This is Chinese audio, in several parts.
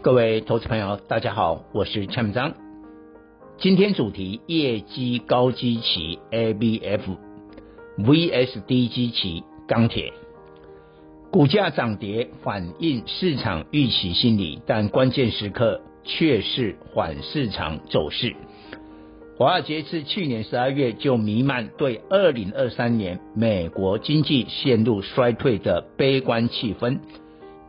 各位投资朋友，大家好，我是蔡明彰。今天主题：业绩高基期 ABF vs 低基期钢铁。股价涨跌反映市场预期心理，但关键时刻却是缓市场走势。华尔街自去年十二月就弥漫对二零二三年美国经济陷入衰退的悲观气氛。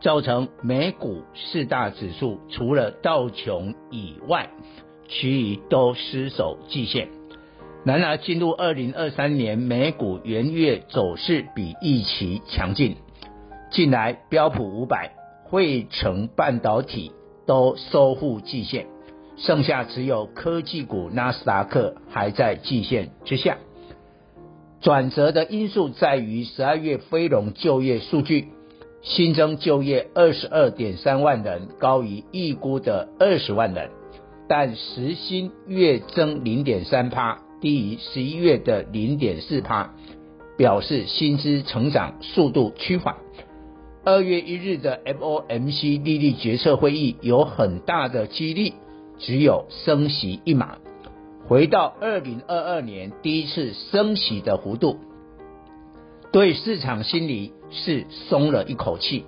造成美股四大指数除了道琼以外，其余都失守季线。然而，进入二零二三年，美股元月走势比预期强劲。近来，标普五百、费城半导体都收复季线，剩下只有科技股纳斯达克还在季线之下。转折的因素在于十二月非农就业数据。新增就业二十二点三万人，高于预估的二十万人，但时薪月增零点三趴，低于十一月的零点四趴，表示薪资成长速度趋缓。二月一日的 FOMC 利率决策会议有很大的几率只有升息一码，回到二零二二年第一次升息的幅度。对市场心理是松了一口气，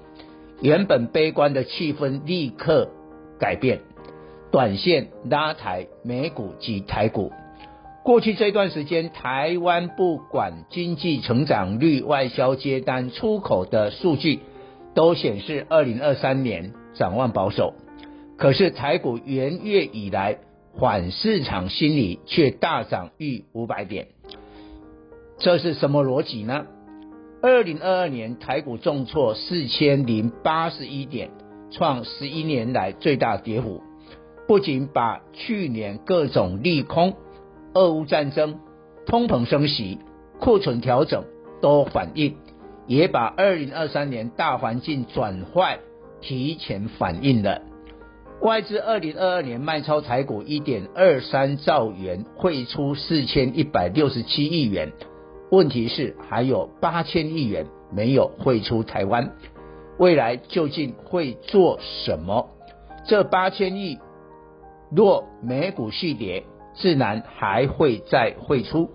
原本悲观的气氛立刻改变，短线拉抬美股及台股。过去这段时间，台湾不管经济成长率、外销接单、出口的数据，都显示二零二三年展望保守。可是台股元月以来缓市场心理却大涨逾五百点，这是什么逻辑呢？二零二二年台股重挫四千零八十一点，创十一年来最大跌幅。不仅把去年各种利空、俄乌战争、通膨升息、库存调整都反映，也把二零二三年大环境转坏提前反映了。外资二零二二年卖超台股一点二三兆元，汇出四千一百六十七亿元。问题是还有八千亿元没有汇出台湾，未来究竟会做什么？这八千亿若美股续跌，自然还会再汇出；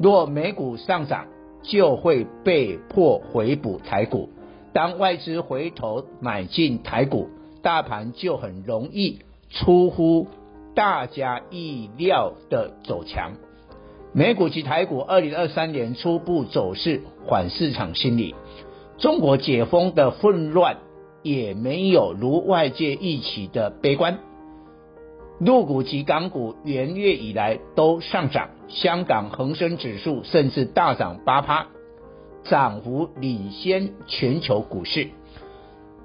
若美股上涨，就会被迫回补台股。当外资回头买进台股，大盘就很容易出乎大家意料的走强。美股及台股二零二三年初步走势缓市场心理，中国解封的混乱也没有如外界预期的悲观。陆股及港股元月以来都上涨，香港恒生指数甚至大涨八趴，涨幅领先全球股市。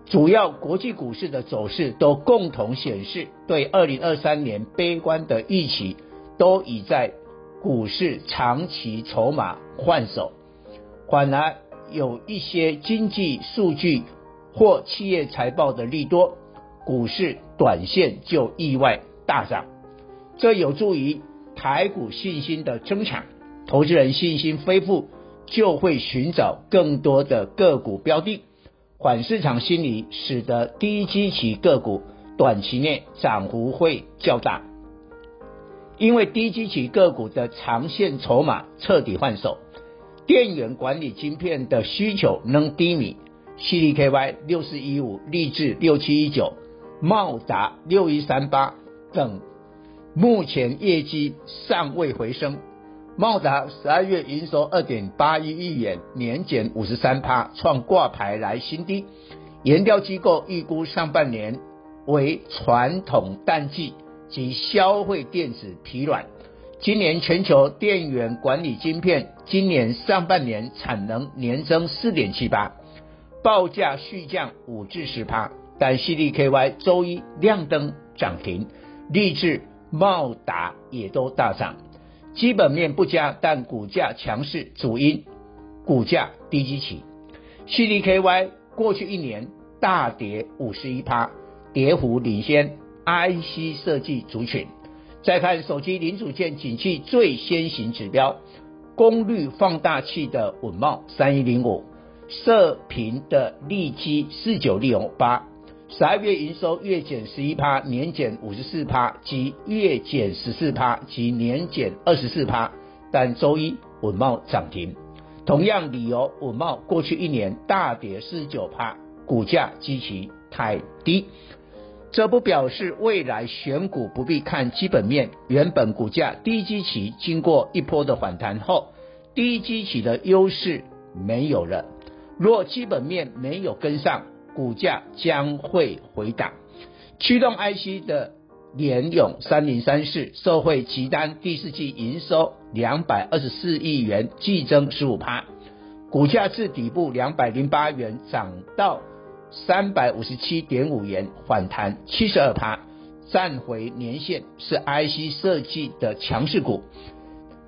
主要国际股市的走势都共同显示，对二零二三年悲观的预期都已在。股市长期筹码换手，反而有一些经济数据或企业财报的利多，股市短线就意外大涨，这有助于台股信心的增强。投资人信心恢复，就会寻找更多的个股标的。缓市场心理使得低基期个股短期内涨幅会较大。因为低基期个股的长线筹码彻底换手，电源管理晶片的需求能低迷，CDKY 六四一五、力智六七一九、茂达六一三八等，目前业绩尚未回升。茂达十二月营收二点八一亿元，年减五十三趴，创挂牌来新低。研调机构预估上半年为传统淡季。及消费电子疲软，今年全球电源管理晶片今年上半年产能年增四点七八，报价续降五至十趴，但 CDKY 周一亮灯涨停，立志、茂达也都大涨。基本面不佳，但股价强势，主因股价低基期。CDKY 过去一年大跌五十一趴，跌幅领先 IC 设计族群。再看手机零组件景气最先行指标，功率放大器的稳懋三一零五，射频的利基四九六八，十二月营收月减十一趴，年减五十四趴，及月减十四趴，及年减二十四趴，但周一稳懋涨停。同样理由，稳懋过去一年大跌四九趴，股价基期太低。这不表示未来选股不必看基本面。原本股价低基期经过一波的反弹后，低基期的优势没有了。若基本面没有跟上，股价将会回档。驱动 IC 的联咏三零三四，受惠集单第四季营收两百二十四亿元，季增十五趴，股价自底部两百零八元涨到。三百五十七点五元反弹七十二趴，站回年线，是 IC 设计的强势股。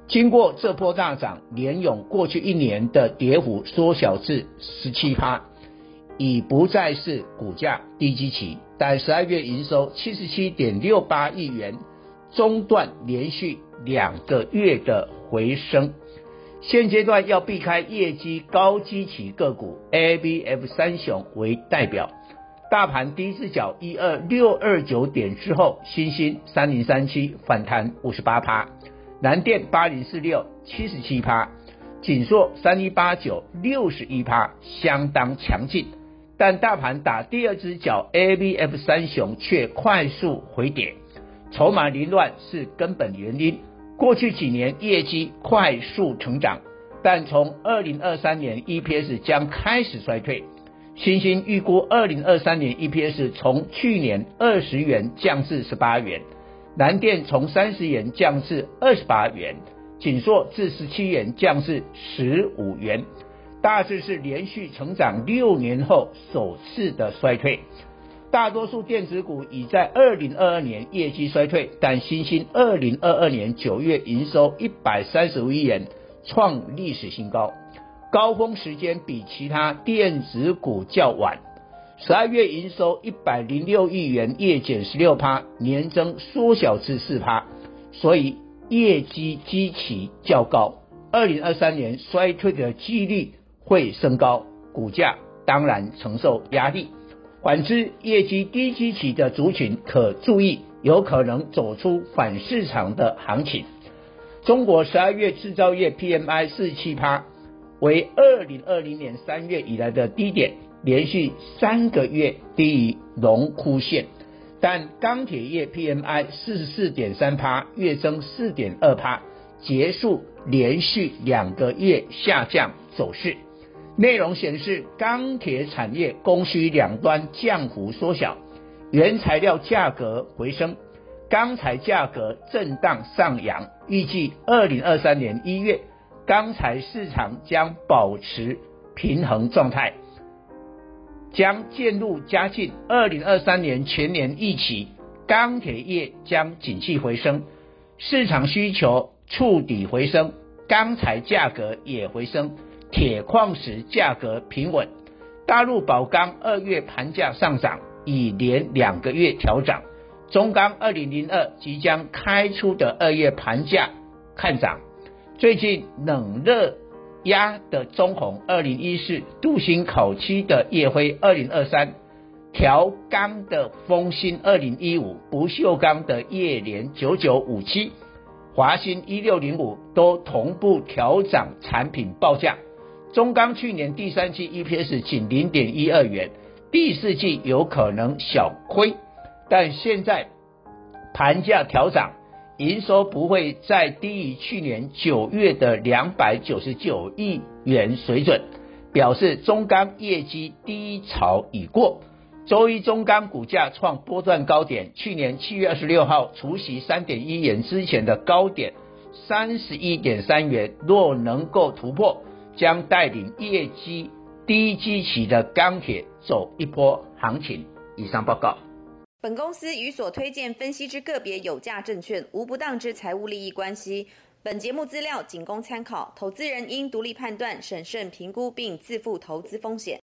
经过这波大涨，联咏过去一年的跌幅缩小至十七趴，已不再是股价低基期。但十二月营收七十七点六八亿元，中断连续两个月的回升。现阶段要避开业绩高基期个股，ABF 三雄为代表。大盘第一只脚一二六二九点之后，欣兴三零三七反弹五十八趴，南电八零四六七十七趴，景硕三一八九六十一趴，相当强劲。但大盘打第二只脚，ABF 三雄却快速回跌，筹码凌乱是根本原因。过去几年业绩快速成长，但从二零二三年 EPS 将开始衰退。欣兴预估二零二三年 EPS 从去年二十元降至十八元，南电从三十元降至二十八元，景硕自十七元降至十五元，大致是连续成长六年后首次的衰退。大多数电子股已在二零二二年业绩衰退，但新兴二零二二年九月营收一百三十五亿元，创历史新高，高峰时间比其他电子股较晚。十二月营收一百零六亿元，月减十六趴，年增缩小至四趴，所以业绩基期较高，二零二三年衰退的几率会升高，股价当然承受压力。反之，业绩低基期的族群可注意，有可能走出反市场的行情。中国十二月制造业 PMI 四七趴，为二零二零年三月以来的低点，连续三个月低于荣枯线。但钢铁业 PMI 四十四点三趴，月增四点二趴，结束连续两个月下降走势。内容显示，钢铁产业供需两端降幅缩小，原材料价格回升，钢材价格震荡上扬。预计二零二三年一月，钢材市场将保持平衡状态，将渐入佳境。二零二三年全年预期，钢铁业将景气回升，市场需求触底回升，钢材价格也回升。铁矿石价格平稳，大陆宝钢二月盘价上涨，已连两个月调涨。中钢二零零二即将开出的二月盘价看涨。最近冷热压的中红二零一四，镀锌烤漆的烨辉二零二三，调钢的丰兴二零一五，不锈钢的叶联九九五七，华新一六零五都同步调涨产品报价。中钢去年第三季 EPS 仅零点一二元，第四季有可能小亏，但现在盘价调涨，营收不会再低于去年九月的两百九十九亿元水准，表示中钢业绩低潮已过。周一中钢股价创波段高点，去年七月二十六号除息三点一元之前的高点三十一点三元，若能够突破。将带领业绩低基期的钢铁走一波行情。以上报告。本公司与所推荐分析之个别有价证券无不当之财务利益关系。本节目资料仅供参考，投资人应独立判断、审慎评估并自负投资风险。